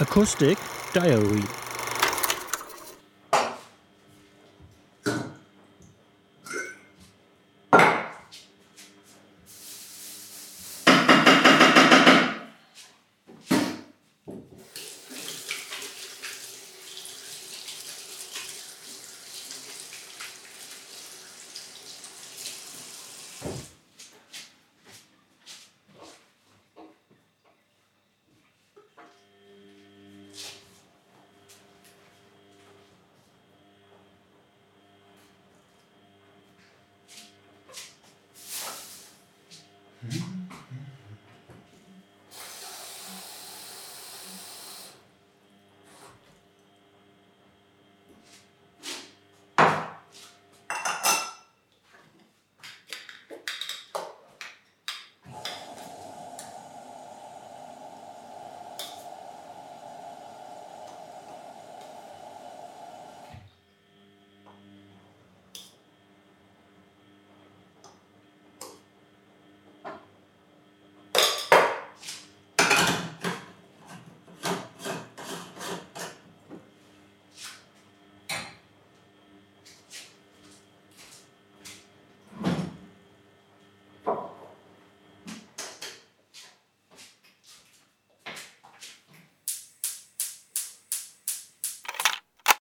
Acoustic Diary Mm-hmm.